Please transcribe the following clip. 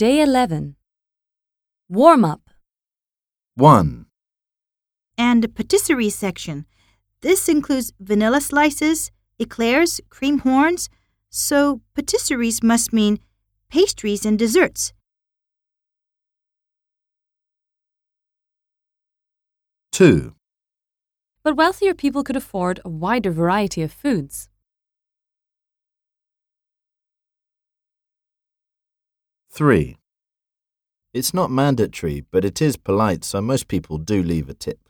Day 11. Warm up. 1, and patisserie section. This includes vanilla slices, eclairs, cream horns, so patisseries must mean pastries and desserts. 2, But wealthier people could afford a wider variety of foods. 3. It's not mandatory, but it is polite, so most people do leave a tip.